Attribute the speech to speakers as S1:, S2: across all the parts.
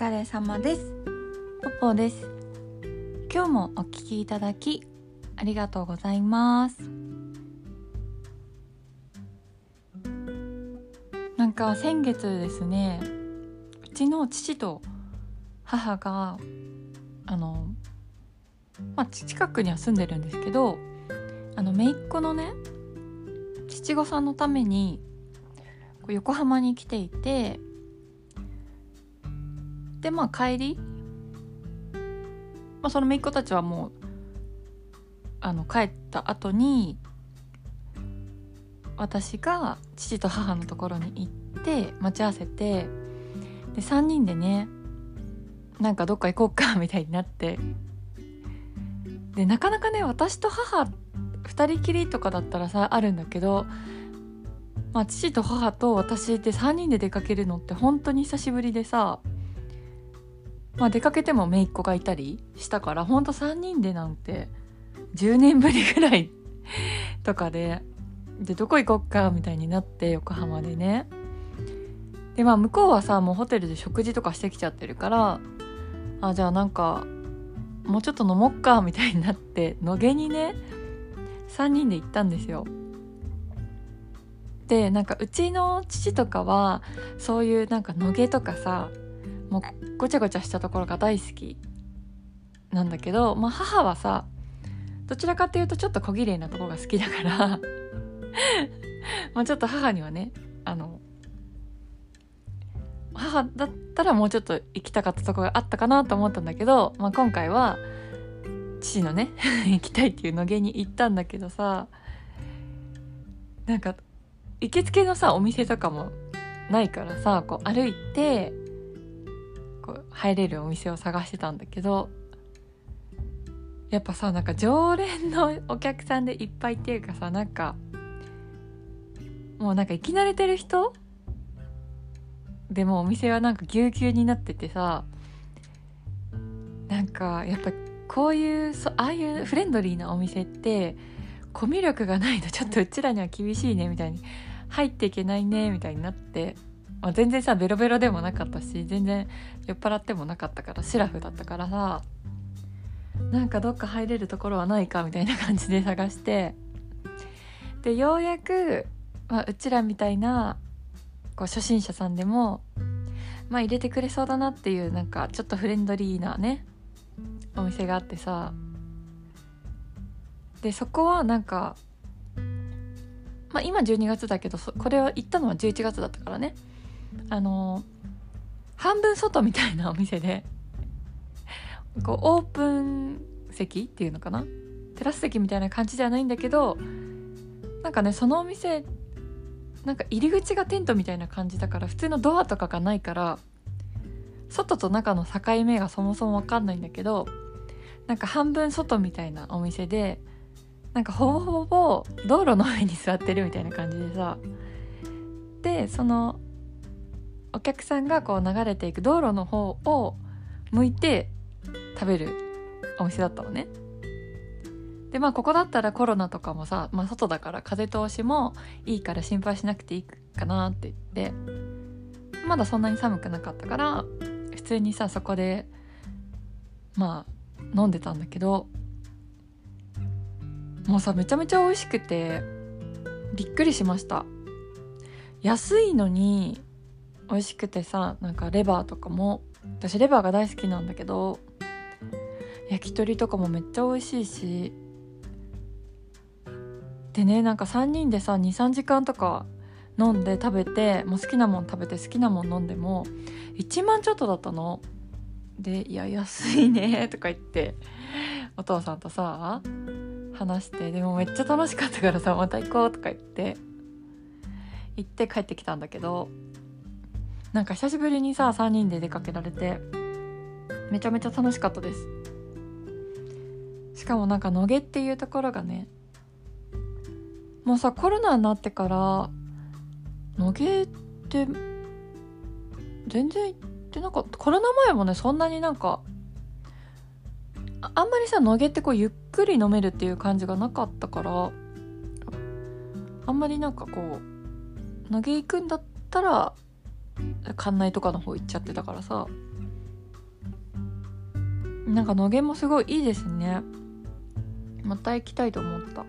S1: 疲れ様です。ポポです。今日もお聞きいただきありがとうございます。なんか先月ですねうちの父と母があのまあ近くには住んでるんですけどあの姪っ子のね七五三のために横浜に来ていてでまあ帰り、まあ、その姪っ子たちはもうあの帰った後に私が父と母のところに行って待ち合わせてで3人でねなんかどっか行こうかみたいになって。でなかなかね私と母2人きりとかだったらさあるんだけど、まあ、父と母と私って3人で出かけるのって本当に久しぶりでさまあ、出かけても姪っ子がいたりしたからほんと3人でなんて10年ぶりぐらい とかででどこ行こっかみたいになって横浜でね。でまあ向こうはさもうホテルで食事とかしてきちゃってるからあじゃあなんかもうちょっと飲もっかみたいになって野毛にね3人で行ったんですよ。でなんかうちの父とかはそういうなんか野毛とかさもうごちゃごちゃしたところが大好きなんだけど、まあ、母はさどちらかっていうとちょっと小綺麗なとこが好きだからまあちょっと母にはねあの母だったらもうちょっと行きたかったとこがあったかなと思ったんだけど、まあ、今回は父のね 行きたいっていうのげに行ったんだけどさなんか行きつけのさお店とかもないからさこう歩いてこう入れるお店を探してたんだけどやっぱさなんか常連のお客さんでいっぱいっていうかさなんかもうなんか行き慣れてる人でもお店はなんかぎゅうぎゅうになっててさなんかやっぱこういうそああいうフレンドリーなお店ってコミュ力がないとちょっとうちらには厳しいねみたいに入っていけないねみたいになって。まあ、全然さベロベロでもなかったし全然酔っ払ってもなかったからシラフだったからさなんかどっか入れるところはないかみたいな感じで探してでようやく、まあ、うちらみたいなこう初心者さんでもまあ入れてくれそうだなっていうなんかちょっとフレンドリーなねお店があってさでそこはなんかまあ今12月だけどこれを行ったのは11月だったからね。あの半分外みたいなお店でこうオープン席っていうのかな？テラス席みたいな感じじゃないんだけどなんかねそのお店なんか入り口がテントみたいな感じだから普通のドアとかがないから外と中の境目がそもそも分かんないんだけどなんか半分外みたいなお店でなんかほぼほぼ道路の上に座ってるみたいな感じでさ。でそのお客さんがこう流れていく道路の方を向いて食べるお店だったのね。でまあここだったらコロナとかもさ、まあ、外だから風通しもいいから心配しなくていいかなって言ってまだそんなに寒くなかったから普通にさそこでまあ飲んでたんだけどもうさめちゃめちゃ美味しくてびっくりしました安いのに美味しくてさなんかレバーとかも私レバーが大好きなんだけど焼き鳥とかもめっちゃ美味しいしでねなんか3人でさ23時間とか飲んで食べてもう好きなもん食べて好きなもん飲んでも1万ちょっとだったの。で「いや安いね」とか言ってお父さんとさ話してでもめっちゃ楽しかったからさまた行こうとか言って行って帰ってきたんだけどなんか久しぶりにさ3人で出かけられてめちゃめちゃ楽しかったです。しかもなんか野毛っていうところがねもうさコロナになってから野毛って全然行ってなかった。コロナ前もねそんなになんかあんまりさ野毛ってこうゆっくり飲めるっていう感じがなかったからあんまりなんかこう野毛行くんだったら館内とかの方行っちゃってたからさ。なんか野毛もすごいいいですね。また行きたいと思った。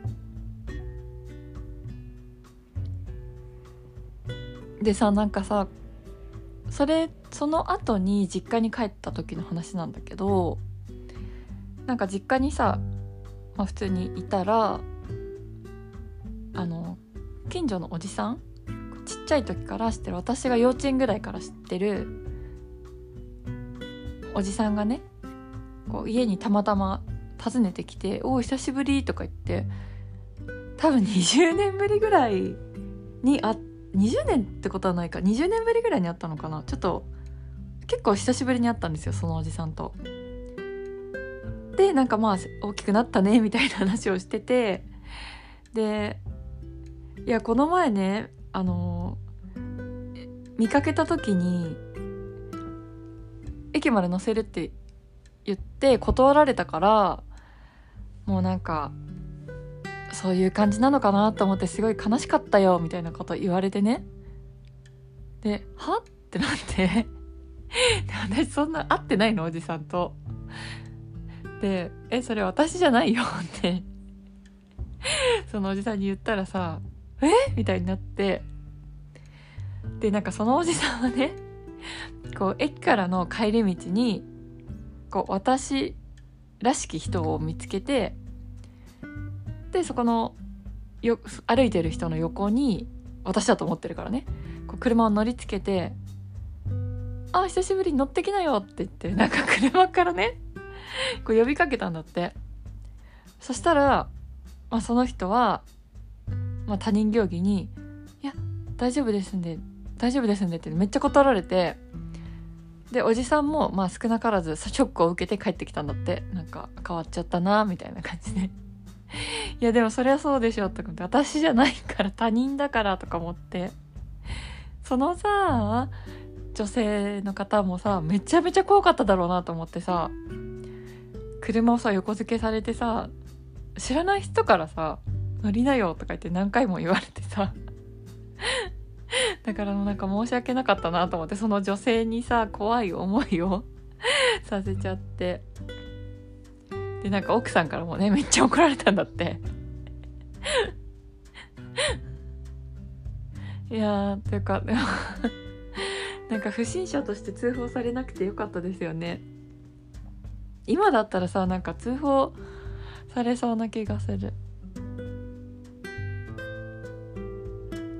S1: でさなんかさそれその後に実家に帰った時の話なんだけどなんか実家にさ、まあ、普通にいたらあの近所のおじさんちっちゃい時から知ってる私が幼稚園ぐらいから知ってるおじさんがねこう家にたまたま訪ねてきて「おお久しぶり」とか言って多分20年ぶりぐらいに会20年ってことはないか20年ぶりぐらいに会ったのかなちょっと結構久しぶりに会ったんですよそのおじさんと。でなんかまあ大きくなったねみたいな話をしててでいやこの前ねあの見かけた時に駅まで乗せるって言って断られたからもうなんかそういう感じなのかなと思ってすごい悲しかったよみたいなこと言われてね。で「は?」ってなって。私そんな会ってないの？おじさんと。で「えそれ私じゃないよ」って。そのおじさんに言ったらさ「え？みたいになって。でなんかそのおじさんはね こう駅からの帰り道にこう私らしき人を見つけてでそこのよ歩いてる人の横に私だと思ってるからね。こう車を乗りつけて「あ久しぶりに乗ってきなよ」って言ってなんか車からねこう呼びかけたんだって。そしたら、まあ、その人は、まあ、他人行儀に「いや大丈夫ですんで大丈夫ですんで」ってめっちゃ断られてでおじさんもまあ少なからずショックを受けて帰ってきたんだって。なんか変わっちゃったなみたいな感じで。いやでもそりゃそうでしょとか思って私じゃないから他人だからとか思って。そのさ女性の方もさめちゃめちゃ怖かっただろうなと思ってさ車をさ横付けされてさ知らない人からさ乗りなよとか言って何回も言われてさ。だからなんか申し訳なかったなと思ってその女性にさ怖い思いを させちゃって。でなんか奥さんからもねめっちゃ怒られたんだって。いやーというかでも なんか不審者として通報されなくてよかったですよね。今だったらさなんか通報されそうな気がする。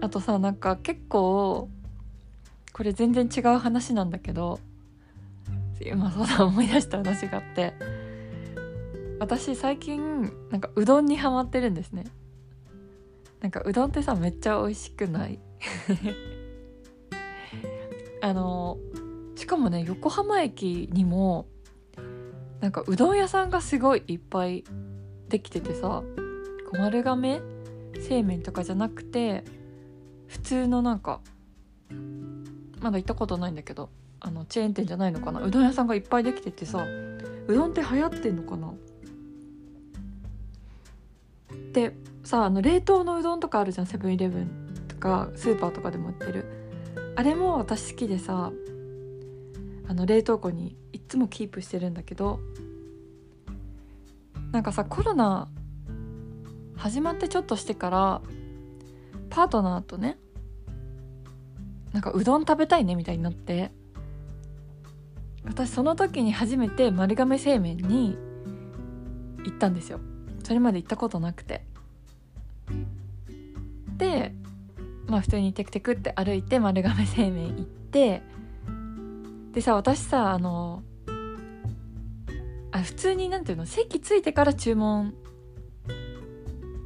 S1: あとさなんか結構これ全然違う話なんだけど今そうだ思い出した話があって。私最近なんかうどんにハマってるんですね。なんかうどんってさめっちゃ美味しくない。あのしかもね横浜駅にもなんかうどん屋さんがすごいいっぱいできててさ丸亀製麺とかじゃなくて普通のなんかまだ行ったことないんだけどあのチェーン店じゃないのかな。うどん屋さんがいっぱいできててさうどんって流行ってんのかな。でさあの冷凍のうどんとかあるじゃん。セブンイレブンとかスーパーとかでも売ってる。あれも私好きでさあの冷凍庫にいっつもキープしてるんだけどなんかさコロナ始まってちょっとしてからパートナーとねなんかうどん食べたいねみたいになって。私その時に初めて丸亀製麺に行ったんですよ。それまで行ったことなくて。でまあ普通にテクテクって歩いて丸亀製麺行って。でさ私さあのあ普通になんていうの席ついてから注文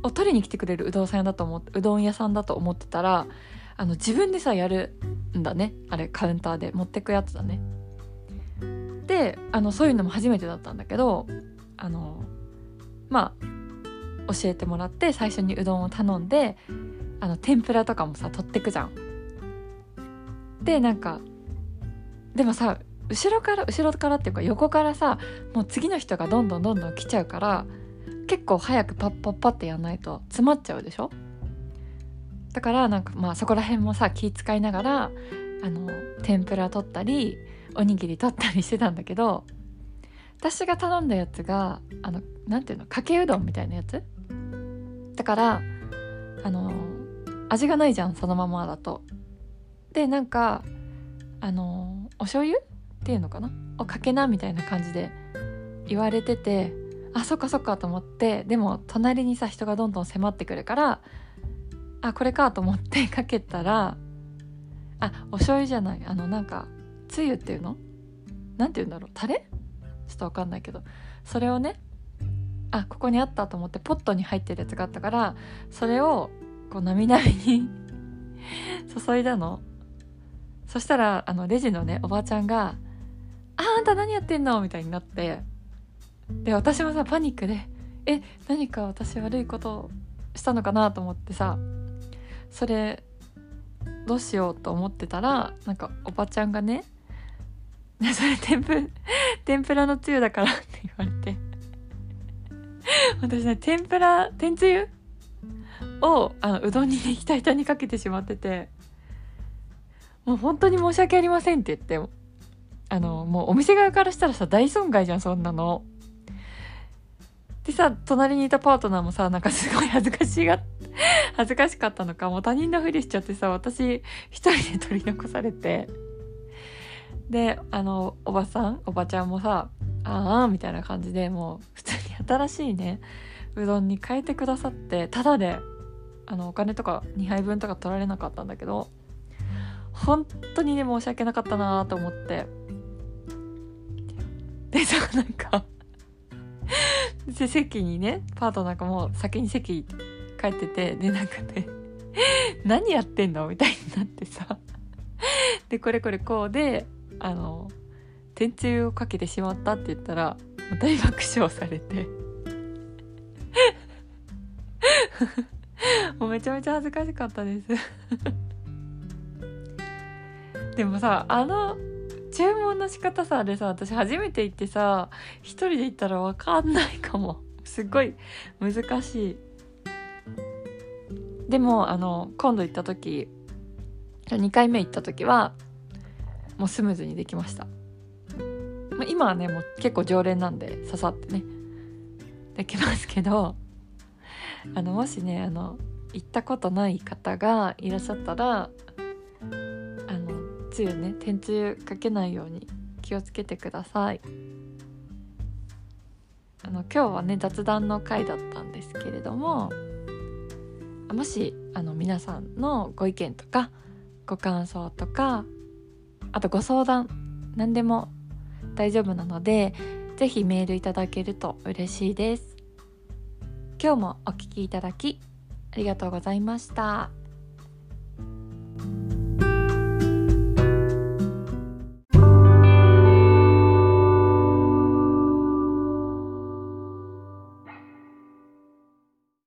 S1: を取りに来てくれるうどん屋さんだと思ってうどん屋さんだと思ってたらあの自分でさやるんだね。あれカウンターで持ってくやつだね。であのそういうのも初めてだったんだけどあのまあ教えてもらって最初にうどんを頼んであの天ぷらとかもさ取ってくじゃん。でなんかでもさ後ろから後ろからっていうか横からさもう次の人がどんどんどんどん来ちゃうから結構早くパッパッパってやんないと詰まっちゃうでしょ？だからなんかまあそこら辺もさ気遣いながらあの天ぷら取ったりおにぎり取ったりしてたんだけど私が頼んだやつがあのなていうのかけうどんみたいなやつ？だからあの味がないじゃんそのままだと。でなんかあのお醤油っていうのかな？をかけなみたいな感じで言われててあそっかそっかと思ってでも隣にさ人がどんどん迫ってくるからあこれかと思ってかけたらあお醤油じゃない。あのなんかつゆっていうの？なんて言うんだろう？タレ？ちょっとわかんないけど。それをねあここにあったと思ってポットに入ってるやつがあったからそれをこうなみなみに 注いだの。そしたらあのレジのねおばあちゃんが「ああんた何やってんの?」みたいになって。で私もさパニックで「え何か私悪いことしたのかな?」と思ってさそれどうしようと思ってたらなんかおばちゃんがね「それ天ぷ 天ぷらのつゆだから」って言われて。私ね天ぷら天つゆ？をあのうどんにねひたひたにかけてしまってて。もう本当に申し訳ありませんって言ってあのもうお店側からしたらさ大損害じゃんそんなの。でさ隣にいたパートナーもさなんかすごい恥ずかしいが恥ずかしかったのかも。う他人のふりしちゃってさ私一人で取り残されて。であのおばさんおばちゃんもさああみたいな感じでもう普通に新しいねうどんに変えてくださってただであのお金とか2杯分とか取られなかったんだけど本当にね申し訳なかったなと思って。でさなんか 席にねパートナーがもう先に席帰っててでなんかね 何やってんのみたいになってさ。でこれこれこうであの天つゆをかけてしまったって言ったら大爆笑されて。もうめちゃめちゃ恥ずかしかったです。でもさあの注文の仕方さあれさ私初めて行ってさ一人で行ったら分かんないかも。すっごい難しい。でもあの今度行った時2回目行った時はもうスムーズにできました。まあ、今はねもう結構常連なんで刺さってね。できますけどあのもしねあの行ったことない方がいらっしゃったらあのつゆね天つゆかけないように気をつけてください。あの今日はね雑談の回だったんですけれどももしあの皆さんのご意見とかご感想とかあとご相談何でも大丈夫なので是非メールいただけると嬉しいです今日もお聴きいただきありがとうございました。